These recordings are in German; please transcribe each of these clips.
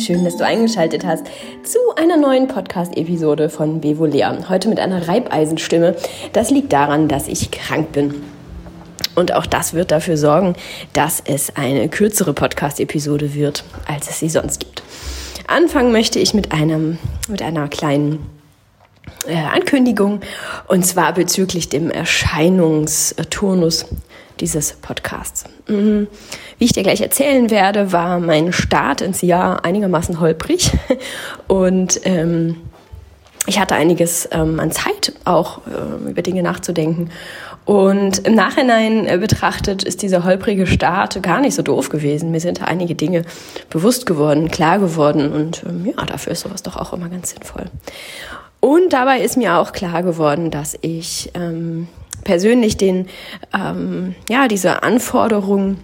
schön, dass du eingeschaltet hast zu einer neuen Podcast-Episode von Bevolea. Heute mit einer Reibeisenstimme. Das liegt daran, dass ich krank bin. Und auch das wird dafür sorgen, dass es eine kürzere Podcast-Episode wird, als es sie sonst gibt. Anfangen möchte ich mit einem, mit einer kleinen äh, Ankündigung und zwar bezüglich dem Erscheinungsturnus dieses Podcasts. Mhm. Wie ich dir gleich erzählen werde, war mein Start ins Jahr einigermaßen holprig und ähm, ich hatte einiges ähm, an Zeit, auch äh, über Dinge nachzudenken. Und im Nachhinein äh, betrachtet ist dieser holprige Start gar nicht so doof gewesen. Mir sind da einige Dinge bewusst geworden, klar geworden und ähm, ja, dafür ist sowas doch auch immer ganz sinnvoll. Und dabei ist mir auch klar geworden, dass ich ähm, persönlich den, ähm, ja, diese Anforderungen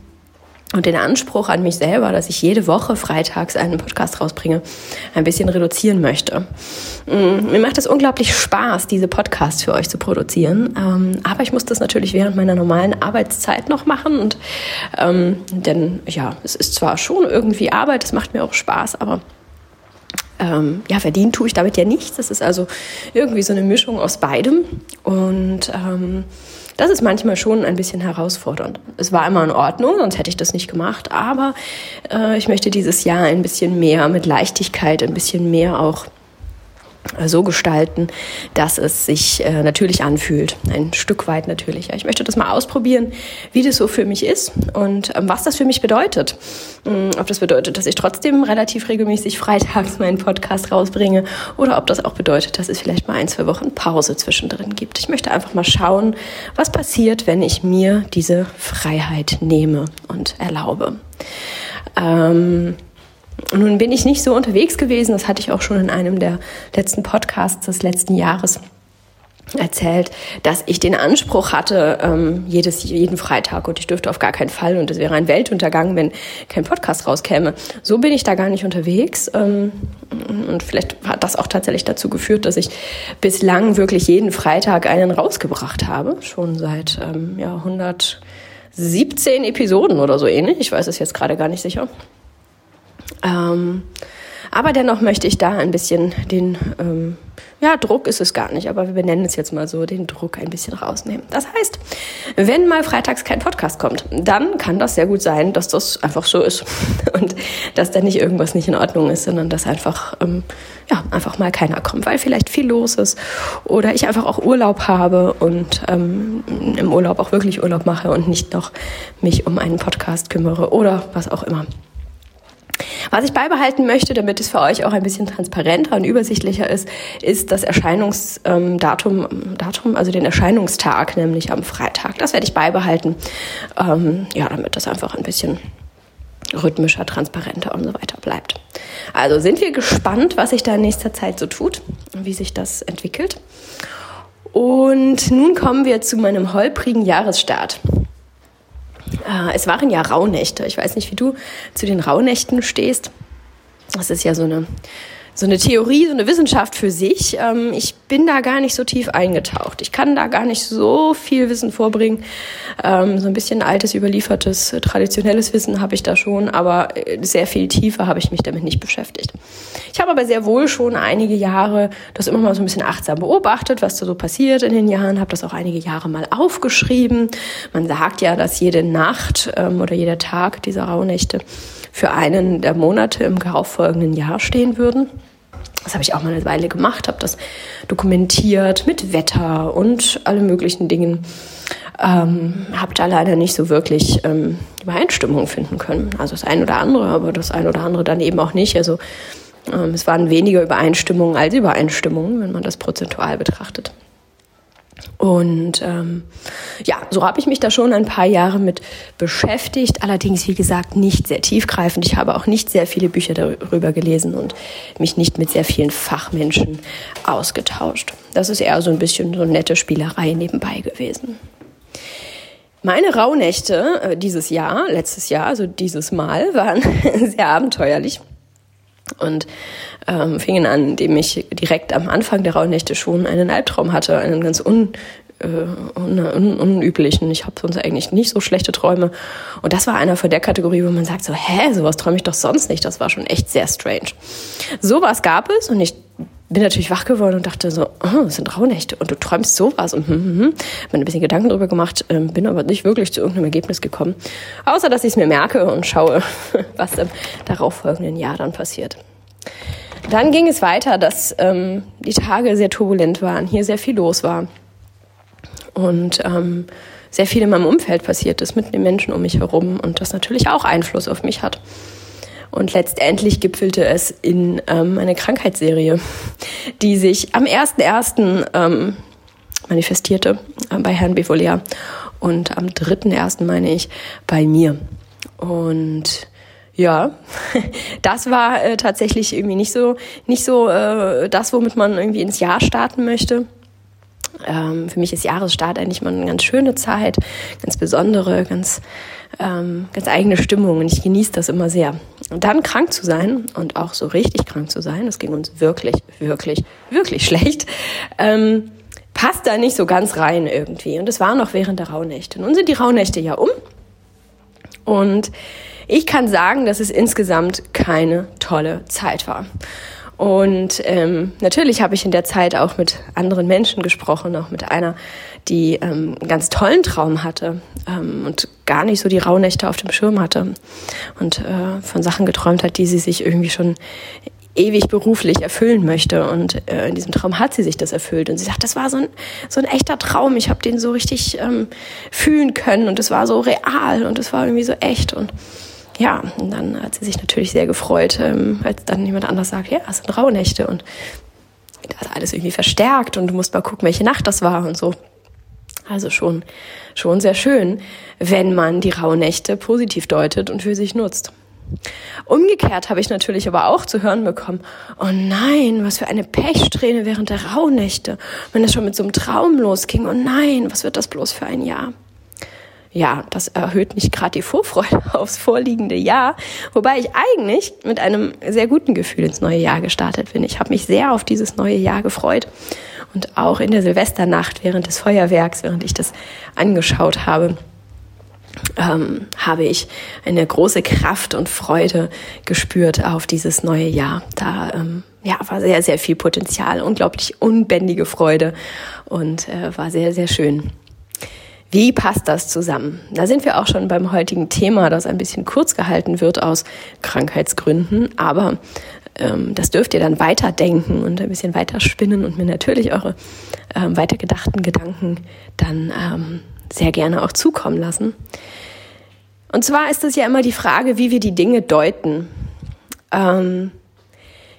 und den Anspruch an mich selber, dass ich jede Woche freitags einen Podcast rausbringe, ein bisschen reduzieren möchte. Mm, mir macht es unglaublich Spaß, diese Podcasts für euch zu produzieren, ähm, aber ich muss das natürlich während meiner normalen Arbeitszeit noch machen und ähm, denn ja, es ist zwar schon irgendwie Arbeit, es macht mir auch Spaß, aber ähm, ja, verdienen tue ich damit ja nichts. Das ist also irgendwie so eine Mischung aus beidem. Und ähm, das ist manchmal schon ein bisschen herausfordernd. Es war immer in Ordnung, sonst hätte ich das nicht gemacht. Aber äh, ich möchte dieses Jahr ein bisschen mehr mit Leichtigkeit, ein bisschen mehr auch so gestalten, dass es sich äh, natürlich anfühlt. Ein Stück weit natürlich. Ich möchte das mal ausprobieren, wie das so für mich ist und ähm, was das für mich bedeutet. Ähm, ob das bedeutet, dass ich trotzdem relativ regelmäßig freitags meinen Podcast rausbringe oder ob das auch bedeutet, dass es vielleicht mal ein, zwei Wochen Pause zwischendrin gibt. Ich möchte einfach mal schauen, was passiert, wenn ich mir diese Freiheit nehme und erlaube. Ähm, nun bin ich nicht so unterwegs gewesen, das hatte ich auch schon in einem der letzten Podcasts des letzten Jahres erzählt, dass ich den Anspruch hatte, ähm, jedes, jeden Freitag und ich dürfte auf gar keinen Fall und es wäre ein Weltuntergang, wenn kein Podcast rauskäme. So bin ich da gar nicht unterwegs ähm, und vielleicht hat das auch tatsächlich dazu geführt, dass ich bislang wirklich jeden Freitag einen rausgebracht habe, schon seit ähm, ja, 117 Episoden oder so ähnlich. Ich weiß es jetzt gerade gar nicht sicher. Ähm, aber dennoch möchte ich da ein bisschen den, ähm, ja, Druck ist es gar nicht, aber wir benennen es jetzt mal so, den Druck ein bisschen rausnehmen. Das heißt, wenn mal freitags kein Podcast kommt, dann kann das sehr gut sein, dass das einfach so ist und dass da nicht irgendwas nicht in Ordnung ist, sondern dass einfach, ähm, ja, einfach mal keiner kommt, weil vielleicht viel los ist oder ich einfach auch Urlaub habe und ähm, im Urlaub auch wirklich Urlaub mache und nicht noch mich um einen Podcast kümmere oder was auch immer. Was ich beibehalten möchte, damit es für euch auch ein bisschen transparenter und übersichtlicher ist, ist das Erscheinungsdatum, Datum, also den Erscheinungstag, nämlich am Freitag. Das werde ich beibehalten, ähm, ja, damit das einfach ein bisschen rhythmischer, transparenter und so weiter bleibt. Also sind wir gespannt, was sich da in nächster Zeit so tut und wie sich das entwickelt. Und nun kommen wir zu meinem holprigen Jahresstart. Äh, es waren ja Rauhnächte. Ich weiß nicht, wie du zu den Rauhnächten stehst. Das ist ja so eine so eine Theorie, so eine Wissenschaft für sich. Ähm, ich bin da gar nicht so tief eingetaucht. Ich kann da gar nicht so viel Wissen vorbringen. Ähm, so ein bisschen altes, überliefertes, traditionelles Wissen habe ich da schon, aber äh, sehr viel tiefer habe ich mich damit nicht beschäftigt. Ich habe aber sehr wohl schon einige Jahre das immer mal so ein bisschen achtsam beobachtet, was da so passiert in den Jahren, habe das auch einige Jahre mal aufgeschrieben. Man sagt ja, dass jede Nacht ähm, oder jeder Tag dieser Rauhnächte für einen der Monate im darauffolgenden Jahr stehen würden. Das habe ich auch mal eine Weile gemacht, habe das dokumentiert mit Wetter und alle möglichen Dingen. Ähm, habe da leider nicht so wirklich ähm, Übereinstimmung finden können. Also das ein oder andere, aber das ein oder andere dann eben auch nicht. Also ähm, es waren weniger Übereinstimmungen als Übereinstimmungen, wenn man das prozentual betrachtet. Und ähm, ja, so habe ich mich da schon ein paar Jahre mit beschäftigt. Allerdings, wie gesagt, nicht sehr tiefgreifend. Ich habe auch nicht sehr viele Bücher darüber gelesen und mich nicht mit sehr vielen Fachmenschen ausgetauscht. Das ist eher so ein bisschen so nette Spielerei nebenbei gewesen. Meine Rauhnächte äh, dieses Jahr, letztes Jahr, also dieses Mal, waren sehr abenteuerlich und ähm, fingen an, indem ich direkt am Anfang der Rauhnächte schon einen Albtraum hatte, einen ganz un äh, un un unüblichen. Ich habe sonst eigentlich nicht so schlechte Träume. Und das war einer von der Kategorie, wo man sagt so, hä, sowas träume ich doch sonst nicht. Das war schon echt sehr strange. Sowas gab es und ich bin natürlich wach geworden und dachte so, oh, das sind Rauhnächte und du träumst sowas und hm, hm, hm. mir ein bisschen Gedanken darüber gemacht, ähm, bin aber nicht wirklich zu irgendeinem Ergebnis gekommen, außer dass ich es mir merke und schaue, was im darauffolgenden Jahr dann passiert. Dann ging es weiter, dass ähm, die Tage sehr turbulent waren, hier sehr viel los war und ähm, sehr viel in meinem Umfeld passiert ist mit den Menschen um mich herum und das natürlich auch Einfluss auf mich hat. Und letztendlich gipfelte es in ähm, eine Krankheitsserie, die sich am 1.1. Ähm, manifestierte äh, bei Herrn Bevolea und am 3.1. meine ich bei mir. Und ja, das war äh, tatsächlich irgendwie nicht so, nicht so äh, das, womit man irgendwie ins Jahr starten möchte. Ähm, für mich ist Jahresstart eigentlich mal eine ganz schöne Zeit, ganz besondere, ganz, ähm, ganz eigene Stimmung und ich genieße das immer sehr. Und dann krank zu sein und auch so richtig krank zu sein, das ging uns wirklich, wirklich, wirklich schlecht, ähm, passt da nicht so ganz rein irgendwie. Und es war noch während der Rauhnächte. Nun sind die Rauhnächte ja um und ich kann sagen, dass es insgesamt keine tolle Zeit war. Und ähm, natürlich habe ich in der Zeit auch mit anderen Menschen gesprochen, auch mit einer, die ähm, einen ganz tollen Traum hatte ähm, und gar nicht so die Rauhnächte auf dem Schirm hatte und äh, von Sachen geträumt hat, die sie sich irgendwie schon ewig beruflich erfüllen möchte. Und äh, in diesem Traum hat sie sich das erfüllt. Und sie sagt, das war so ein, so ein echter Traum. Ich habe den so richtig ähm, fühlen können und es war so real und es war irgendwie so echt. Und ja, und dann hat sie sich natürlich sehr gefreut, ähm, als dann jemand anders sagt, ja, es sind Rauhnächte und das alles irgendwie verstärkt und du musst mal gucken, welche Nacht das war und so. Also schon, schon sehr schön, wenn man die Rauhnächte positiv deutet und für sich nutzt. Umgekehrt habe ich natürlich aber auch zu hören bekommen, oh nein, was für eine Pechsträhne während der Rauhnächte. Wenn es schon mit so einem Traum losging, oh nein, was wird das bloß für ein Jahr? Ja, das erhöht nicht gerade die Vorfreude aufs vorliegende Jahr, wobei ich eigentlich mit einem sehr guten Gefühl ins neue Jahr gestartet bin. Ich habe mich sehr auf dieses neue Jahr gefreut und auch in der Silvesternacht während des Feuerwerks, während ich das angeschaut habe, ähm, habe ich eine große Kraft und Freude gespürt auf dieses neue Jahr. Da ähm, ja, war sehr, sehr viel Potenzial, unglaublich unbändige Freude und äh, war sehr, sehr schön. Wie passt das zusammen? Da sind wir auch schon beim heutigen Thema, das ein bisschen kurz gehalten wird aus Krankheitsgründen, aber ähm, das dürft ihr dann weiterdenken und ein bisschen weiterspinnen und mir natürlich eure ähm, weitergedachten Gedanken dann ähm, sehr gerne auch zukommen lassen. Und zwar ist es ja immer die Frage, wie wir die Dinge deuten. Ähm,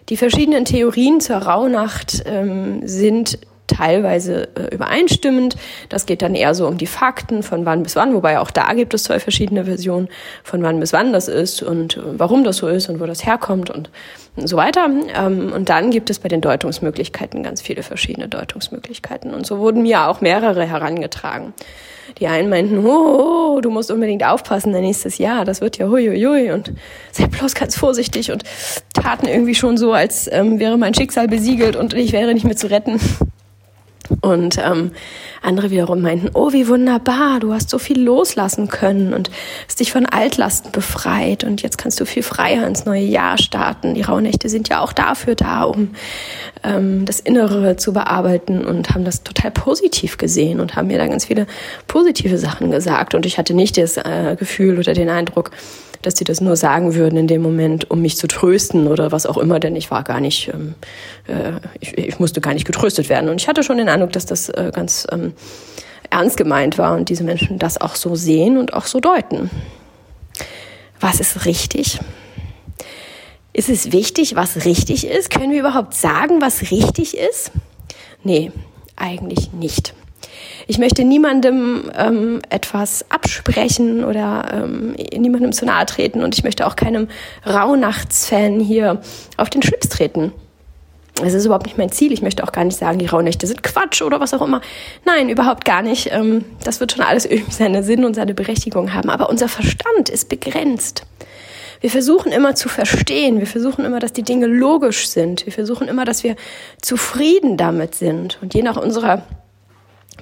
die verschiedenen Theorien zur Rauhnacht ähm, sind teilweise äh, übereinstimmend. Das geht dann eher so um die Fakten, von wann bis wann, wobei auch da gibt es zwei verschiedene Versionen, von wann bis wann das ist und äh, warum das so ist und wo das herkommt und so weiter. Ähm, und dann gibt es bei den Deutungsmöglichkeiten ganz viele verschiedene Deutungsmöglichkeiten. Und so wurden mir auch mehrere herangetragen. Die einen meinten, oh, du musst unbedingt aufpassen, dein nächstes Jahr, das wird ja huiuiui und sei bloß ganz vorsichtig und taten irgendwie schon so, als ähm, wäre mein Schicksal besiegelt und ich wäre nicht mehr zu retten. Und ähm, andere wiederum meinten, oh, wie wunderbar, du hast so viel loslassen können und hast dich von Altlasten befreit und jetzt kannst du viel freier ins neue Jahr starten. Die Rauhnächte sind ja auch dafür da, um ähm, das Innere zu bearbeiten und haben das total positiv gesehen und haben mir da ganz viele positive Sachen gesagt. Und ich hatte nicht das äh, Gefühl oder den Eindruck, dass sie das nur sagen würden in dem Moment, um mich zu trösten oder was auch immer, denn ich war gar nicht, ähm, äh, ich, ich, musste gar nicht getröstet werden. Und ich hatte schon den Eindruck, dass das äh, ganz ähm, ernst gemeint war und diese Menschen das auch so sehen und auch so deuten. Was ist richtig? Ist es wichtig, was richtig ist? Können wir überhaupt sagen, was richtig ist? Nee, eigentlich nicht. Ich möchte niemandem ähm, etwas absprechen oder ähm, niemandem zu nahe treten und ich möchte auch keinem Rauhnachtsfan hier auf den Schlips treten. Das ist überhaupt nicht mein Ziel. Ich möchte auch gar nicht sagen, die Rauhnächte sind Quatsch oder was auch immer. Nein, überhaupt gar nicht. Ähm, das wird schon alles irgendwie seinen Sinn und seine Berechtigung haben. Aber unser Verstand ist begrenzt. Wir versuchen immer zu verstehen. Wir versuchen immer, dass die Dinge logisch sind. Wir versuchen immer, dass wir zufrieden damit sind. Und je nach unserer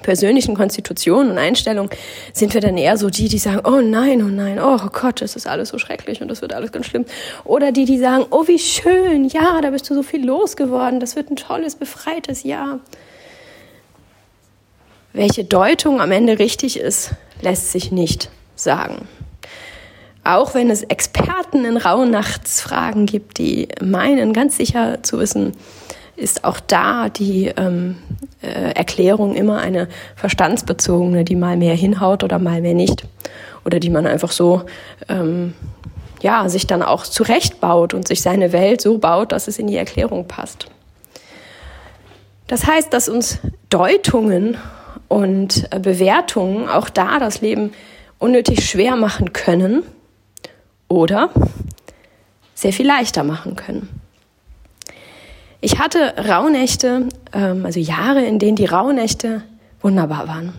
persönlichen Konstitution und Einstellung sind wir dann eher so die, die sagen, oh nein, oh nein, oh Gott, es ist alles so schrecklich und das wird alles ganz schlimm. Oder die, die sagen, oh wie schön, ja, da bist du so viel losgeworden, das wird ein tolles, befreites Jahr. Welche Deutung am Ende richtig ist, lässt sich nicht sagen. Auch wenn es Experten in Rauhnachtsfragen gibt, die meinen, ganz sicher zu wissen, ist auch da die ähm, äh, Erklärung immer eine verstandsbezogene, die mal mehr hinhaut oder mal mehr nicht. Oder die man einfach so, ähm, ja, sich dann auch zurechtbaut und sich seine Welt so baut, dass es in die Erklärung passt. Das heißt, dass uns Deutungen und äh, Bewertungen auch da das Leben unnötig schwer machen können oder sehr viel leichter machen können. Ich hatte Rauhnächte, ähm, also Jahre, in denen die Rauhnächte wunderbar waren.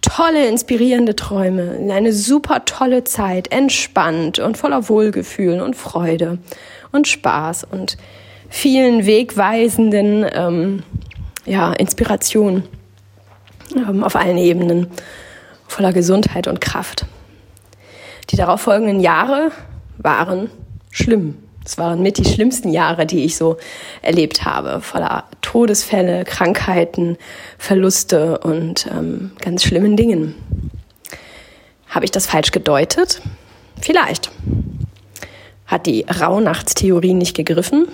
Tolle, inspirierende Träume, eine super tolle Zeit, entspannt und voller Wohlgefühl und Freude und Spaß und vielen wegweisenden ähm, ja, Inspirationen ähm, auf allen Ebenen, voller Gesundheit und Kraft. Die darauffolgenden Jahre waren schlimm. Es waren mit die schlimmsten Jahre, die ich so erlebt habe, voller Todesfälle, Krankheiten, Verluste und ähm, ganz schlimmen Dingen. Habe ich das falsch gedeutet? Vielleicht. Hat die Rauhnachtstheorie nicht gegriffen?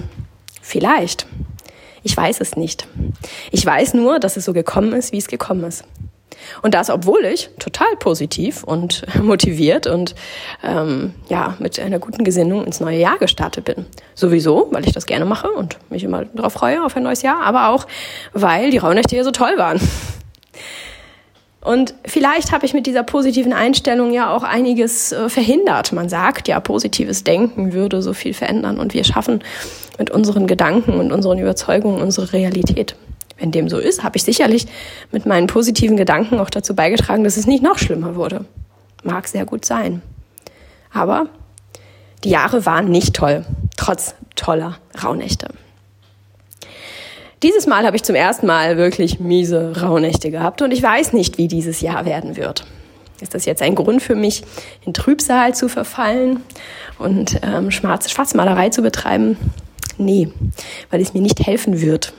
Vielleicht. Ich weiß es nicht. Ich weiß nur, dass es so gekommen ist, wie es gekommen ist. Und das, obwohl ich total positiv und motiviert und ähm, ja mit einer guten Gesinnung ins neue Jahr gestartet bin. Sowieso, weil ich das gerne mache und mich immer darauf freue auf ein neues Jahr, aber auch, weil die Rauhnächte hier so toll waren. Und vielleicht habe ich mit dieser positiven Einstellung ja auch einiges äh, verhindert. Man sagt ja, positives Denken würde so viel verändern und wir schaffen mit unseren Gedanken und unseren Überzeugungen unsere Realität. Wenn dem so ist, habe ich sicherlich mit meinen positiven Gedanken auch dazu beigetragen, dass es nicht noch schlimmer wurde. Mag sehr gut sein. Aber die Jahre waren nicht toll, trotz toller Rauhnächte. Dieses Mal habe ich zum ersten Mal wirklich miese Rauhnächte gehabt und ich weiß nicht, wie dieses Jahr werden wird. Ist das jetzt ein Grund für mich, in Trübsal zu verfallen und ähm, Schwarzmalerei zu betreiben? Nee, weil es mir nicht helfen wird.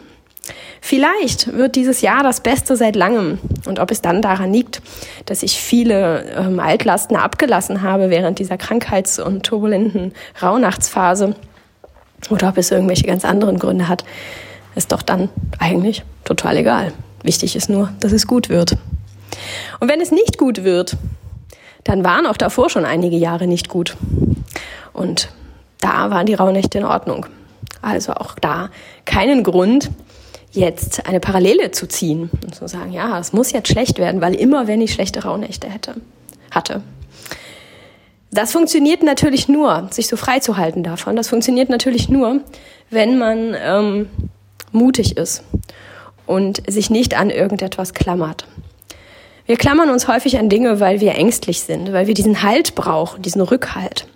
Vielleicht wird dieses Jahr das Beste seit langem. Und ob es dann daran liegt, dass ich viele ähm, Altlasten abgelassen habe während dieser krankheits- und turbulenten Rauhnachtsphase oder ob es irgendwelche ganz anderen Gründe hat, ist doch dann eigentlich total egal. Wichtig ist nur, dass es gut wird. Und wenn es nicht gut wird, dann waren auch davor schon einige Jahre nicht gut. Und da waren die Rauhnächte in Ordnung. Also auch da keinen Grund, jetzt eine Parallele zu ziehen und zu sagen, ja, es muss jetzt schlecht werden, weil immer, wenn ich schlechte Rauhnächte hätte, hatte. Das funktioniert natürlich nur, sich so frei zu halten davon. Das funktioniert natürlich nur, wenn man ähm, mutig ist und sich nicht an irgendetwas klammert. Wir klammern uns häufig an Dinge, weil wir ängstlich sind, weil wir diesen Halt brauchen, diesen Rückhalt.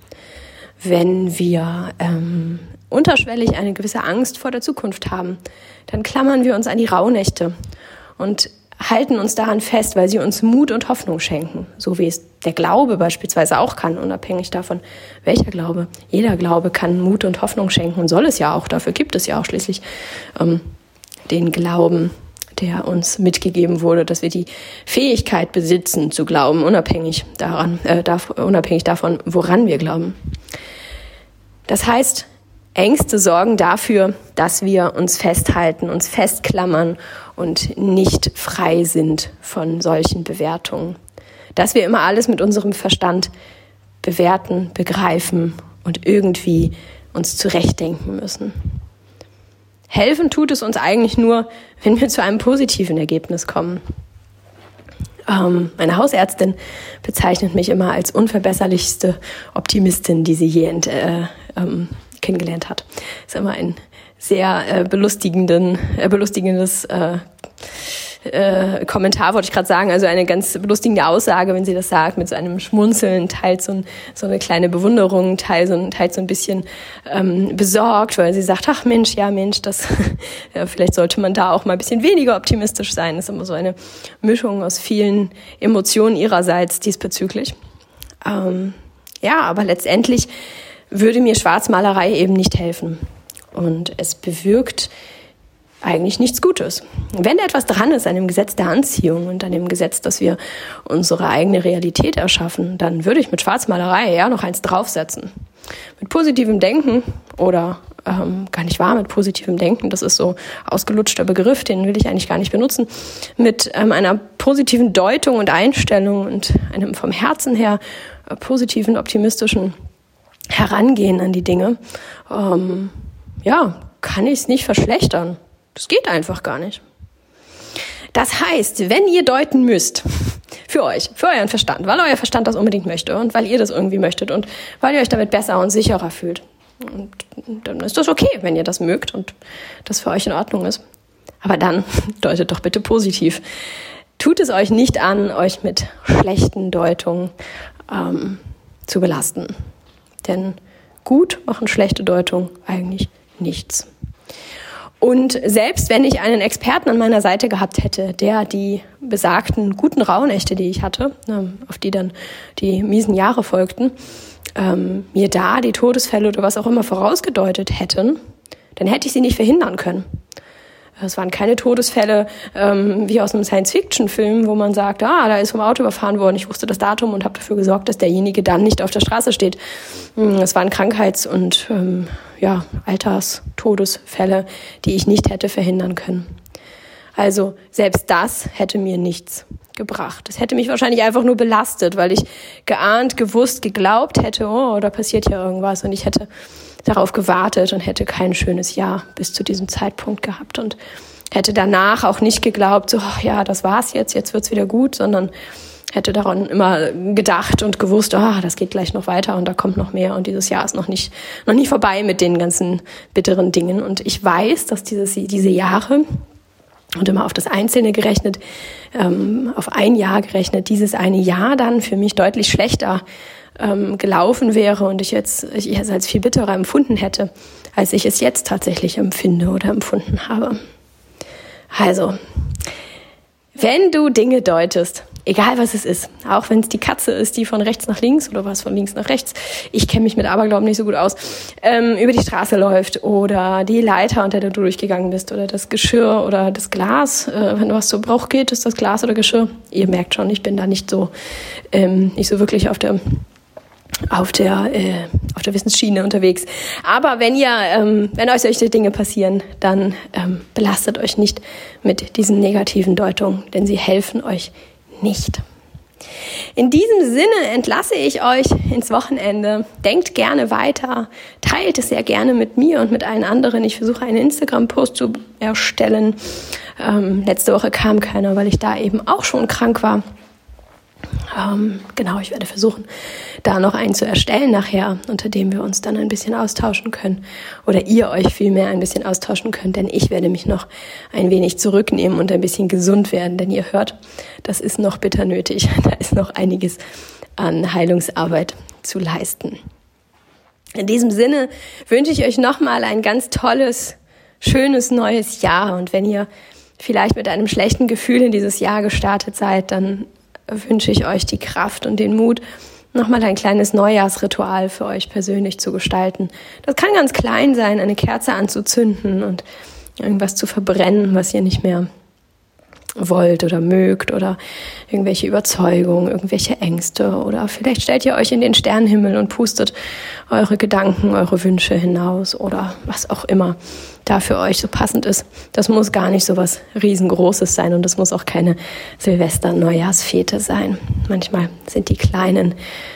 Wenn wir ähm, unterschwellig eine gewisse Angst vor der Zukunft haben, dann klammern wir uns an die Rauhnächte und halten uns daran fest, weil sie uns Mut und Hoffnung schenken, so wie es der Glaube beispielsweise auch kann, unabhängig davon, welcher Glaube. Jeder Glaube kann Mut und Hoffnung schenken und soll es ja auch. Dafür gibt es ja auch schließlich ähm, den Glauben, der uns mitgegeben wurde, dass wir die Fähigkeit besitzen zu glauben, unabhängig daran, äh, unabhängig davon, woran wir glauben. Das heißt, Ängste sorgen dafür, dass wir uns festhalten, uns festklammern und nicht frei sind von solchen Bewertungen. Dass wir immer alles mit unserem Verstand bewerten, begreifen und irgendwie uns zurechtdenken müssen. Helfen tut es uns eigentlich nur, wenn wir zu einem positiven Ergebnis kommen. Ähm, meine Hausärztin bezeichnet mich immer als unverbesserlichste Optimistin, die sie je äh, ähm, kennengelernt hat. Ist immer ein sehr äh, belustigenden, äh, belustigendes äh, äh, Kommentar, wollte ich gerade sagen, also eine ganz belustigende Aussage, wenn sie das sagt, mit so einem Schmunzeln, teilt so, ein, so eine kleine Bewunderung, teilt so, teilt so ein bisschen ähm, besorgt, weil sie sagt, ach Mensch, ja Mensch, das ja, vielleicht sollte man da auch mal ein bisschen weniger optimistisch sein. Das ist immer so eine Mischung aus vielen Emotionen ihrerseits diesbezüglich. Ähm, ja, aber letztendlich würde mir Schwarzmalerei eben nicht helfen. Und es bewirkt eigentlich nichts Gutes. Wenn etwas dran ist an dem Gesetz der Anziehung und an dem Gesetz, dass wir unsere eigene Realität erschaffen, dann würde ich mit Schwarzmalerei ja noch eins draufsetzen. Mit positivem Denken oder ähm, gar nicht wahr mit positivem Denken, das ist so ausgelutschter Begriff, den will ich eigentlich gar nicht benutzen, mit ähm, einer positiven Deutung und Einstellung und einem vom Herzen her äh, positiven, optimistischen Herangehen an die Dinge, ähm, ja, kann ich es nicht verschlechtern. Das geht einfach gar nicht. Das heißt, wenn ihr deuten müsst, für euch, für euren Verstand, weil euer Verstand das unbedingt möchte und weil ihr das irgendwie möchtet und weil ihr euch damit besser und sicherer fühlt, und dann ist das okay, wenn ihr das mögt und das für euch in Ordnung ist. Aber dann deutet doch bitte positiv. Tut es euch nicht an, euch mit schlechten Deutungen ähm, zu belasten. Denn gut machen schlechte Deutungen eigentlich nichts. Und selbst wenn ich einen Experten an meiner Seite gehabt hätte, der die besagten guten Rauhnächte, die ich hatte, ähm, auf die dann die miesen Jahre folgten, ähm, mir da die Todesfälle oder was auch immer vorausgedeutet hätten, dann hätte ich sie nicht verhindern können. Es waren keine Todesfälle ähm, wie aus einem Science-Fiction-Film, wo man sagt, ah, da ist vom Auto überfahren worden, ich wusste das Datum und habe dafür gesorgt, dass derjenige dann nicht auf der Straße steht. Hm, es waren Krankheits- und ähm, ja, Alterstodesfälle, die ich nicht hätte verhindern können. Also selbst das hätte mir nichts gebracht. Es hätte mich wahrscheinlich einfach nur belastet, weil ich geahnt, gewusst, geglaubt hätte, oh, da passiert ja irgendwas und ich hätte darauf gewartet und hätte kein schönes Jahr bis zu diesem Zeitpunkt gehabt und hätte danach auch nicht geglaubt, so, oh, ja, das war's jetzt, jetzt wird's wieder gut, sondern hätte daran immer gedacht und gewusst, ah, das geht gleich noch weiter und da kommt noch mehr und dieses Jahr ist noch nicht, noch nicht vorbei mit den ganzen bitteren Dingen. Und ich weiß, dass dieses, diese Jahre und immer auf das Einzelne gerechnet, ähm, auf ein Jahr gerechnet, dieses eine Jahr dann für mich deutlich schlechter ähm, gelaufen wäre und ich jetzt ich es als viel bitterer empfunden hätte, als ich es jetzt tatsächlich empfinde oder empfunden habe. Also, wenn du Dinge deutest, egal was es ist, auch wenn es die Katze ist, die von rechts nach links oder was von links nach rechts, ich kenne mich mit Aberglauben nicht so gut aus, ähm, über die Straße läuft oder die Leiter, unter der du durchgegangen bist oder das Geschirr oder das Glas, äh, wenn du was zu Bruch geht, ist das Glas oder Geschirr. Ihr merkt schon, ich bin da nicht so, ähm, nicht so wirklich auf der auf der, äh, auf der Wissensschiene unterwegs. Aber wenn ihr, ähm, wenn euch solche Dinge passieren, dann ähm, belastet euch nicht mit diesen negativen Deutungen, denn sie helfen euch nicht. In diesem Sinne entlasse ich euch ins Wochenende. Denkt gerne weiter, teilt es sehr gerne mit mir und mit allen anderen. Ich versuche einen Instagram-Post zu erstellen. Ähm, letzte Woche kam keiner, weil ich da eben auch schon krank war. Ähm, genau, ich werde versuchen, da noch einen zu erstellen nachher, unter dem wir uns dann ein bisschen austauschen können. Oder ihr euch vielmehr ein bisschen austauschen könnt, denn ich werde mich noch ein wenig zurücknehmen und ein bisschen gesund werden, denn ihr hört, das ist noch bitter nötig. Da ist noch einiges an Heilungsarbeit zu leisten. In diesem Sinne wünsche ich euch nochmal ein ganz tolles, schönes neues Jahr. Und wenn ihr vielleicht mit einem schlechten Gefühl in dieses Jahr gestartet seid, dann wünsche ich euch die Kraft und den Mut, nochmal ein kleines Neujahrsritual für euch persönlich zu gestalten. Das kann ganz klein sein, eine Kerze anzuzünden und irgendwas zu verbrennen, was ihr nicht mehr wollt oder mögt oder irgendwelche Überzeugungen, irgendwelche Ängste oder vielleicht stellt ihr euch in den Sternenhimmel und pustet eure Gedanken, eure Wünsche hinaus oder was auch immer da für euch so passend ist. Das muss gar nicht so was riesengroßes sein und das muss auch keine Silvester-Neujahrsfete sein. Manchmal sind die kleinen,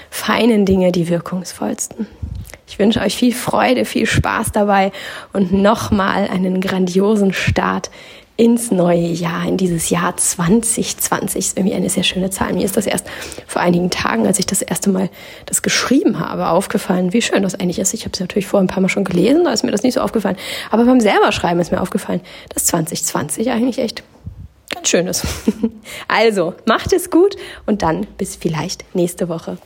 feinen Dinge die wirkungsvollsten. Ich wünsche euch viel Freude, viel Spaß dabei und nochmal einen grandiosen Start ins neue Jahr, in dieses Jahr 2020. Ist irgendwie eine sehr schöne Zahl. Mir ist das erst vor einigen Tagen, als ich das erste Mal das geschrieben habe, aufgefallen, wie schön das eigentlich ist. Ich habe es natürlich vor ein paar Mal schon gelesen, da ist mir das nicht so aufgefallen. Aber beim selber Schreiben ist mir aufgefallen, dass 2020 eigentlich echt ein schönes. Also, macht es gut und dann bis vielleicht nächste Woche.